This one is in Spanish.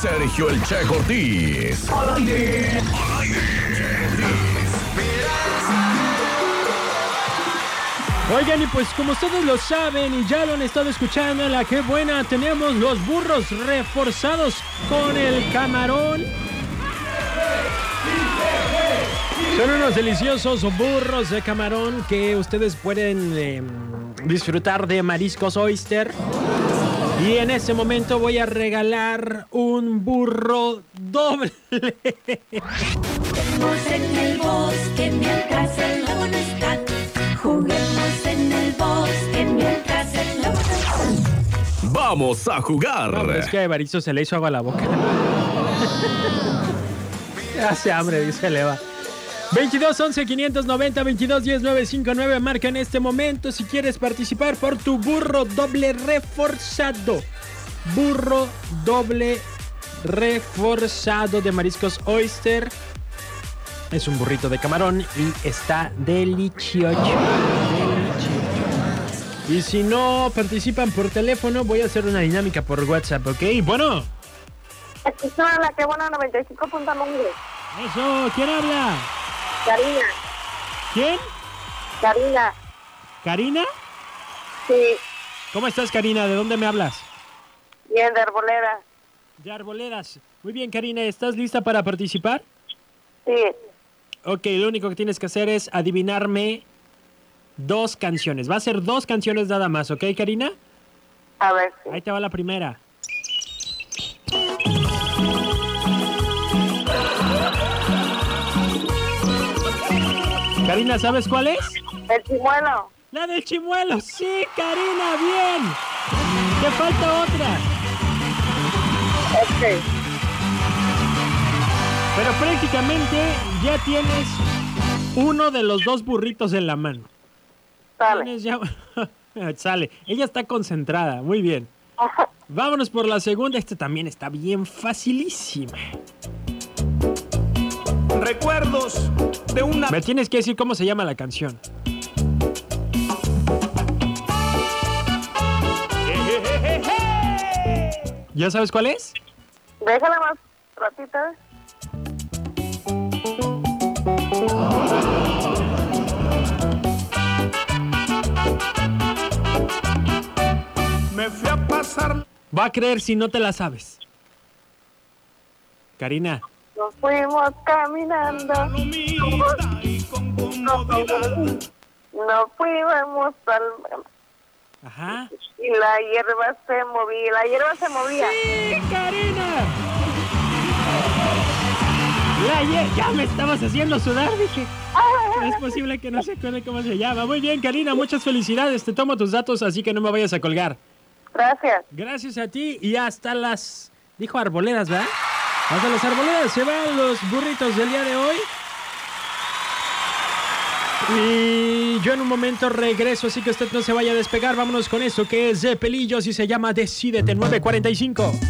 Sergio El Che Cortés. Al aire. Al aire. Oigan, y pues como ustedes lo saben y ya lo han estado escuchando en la que buena, tenemos los burros reforzados con el camarón. Son unos deliciosos burros de camarón que ustedes pueden eh, disfrutar de mariscos oyster. Y en este momento voy a regalar un burro doble. Juguemos en el bosque mientras el lobo no está. Juguemos en el bosque mientras el lobo no está. Vamos a jugar. No, es que a Evaristo se le hizo agua a la boca. Hace hambre, dice Leva. 22 11 590 22 10 959 marca en este momento si quieres participar por tu burro doble reforzado. Burro doble reforzado de mariscos oyster. Es un burrito de camarón y está delicioso. Y si no participan por teléfono, voy a hacer una dinámica por WhatsApp, ¿ok? Bueno, Aquí la que buena 95.9. eso, ¿quién habla? Karina, ¿Quién? Karina, ¿Karina? sí, ¿Cómo estás, Karina? ¿De dónde me hablas? bien de arbolera, De Arboledas. Muy bien, Karina, ¿estás lista para participar? sí, Ok, lo único que tienes que hacer es adivinarme dos canciones. Va a ser dos canciones nada más, ¿ok, Karina? a ver, sí. Ahí te va la primera. Karina, ¿sabes cuál es? El chimuelo, La del chimuelo. Sí, Karina, bien. Te falta otra. ok, Pero prácticamente ya tienes uno de los dos burritos en la mano. sale. Ya... Sale. Ella está concentrada. Muy bien. Vámonos por la segunda. Esta también está bien facilísima. Recuerdos de una Me tienes que decir cómo se llama la canción. ¿Ya sabes cuál es? Déjala más ratito. me fui a pasar Va a creer si no te la sabes. Karina. Nos fuimos caminando, y con comodidad. nos fuimos al... Ajá. Y la hierba se movía, la hierba se movía. ¡Sí, Karina! La ye- ya me estabas haciendo sudar, dije. No es posible que no se acuerde cómo se llama. Muy bien, Karina, muchas felicidades. Te tomo tus datos, así que no me vayas a colgar. Gracias. Gracias a ti y hasta las... Dijo arboledas, ¿verdad? Hasta las arboledas se van los burritos del día de hoy. Y yo en un momento regreso, así que usted no se vaya a despegar. Vámonos con esto que es de pelillos y se llama Decídete 945.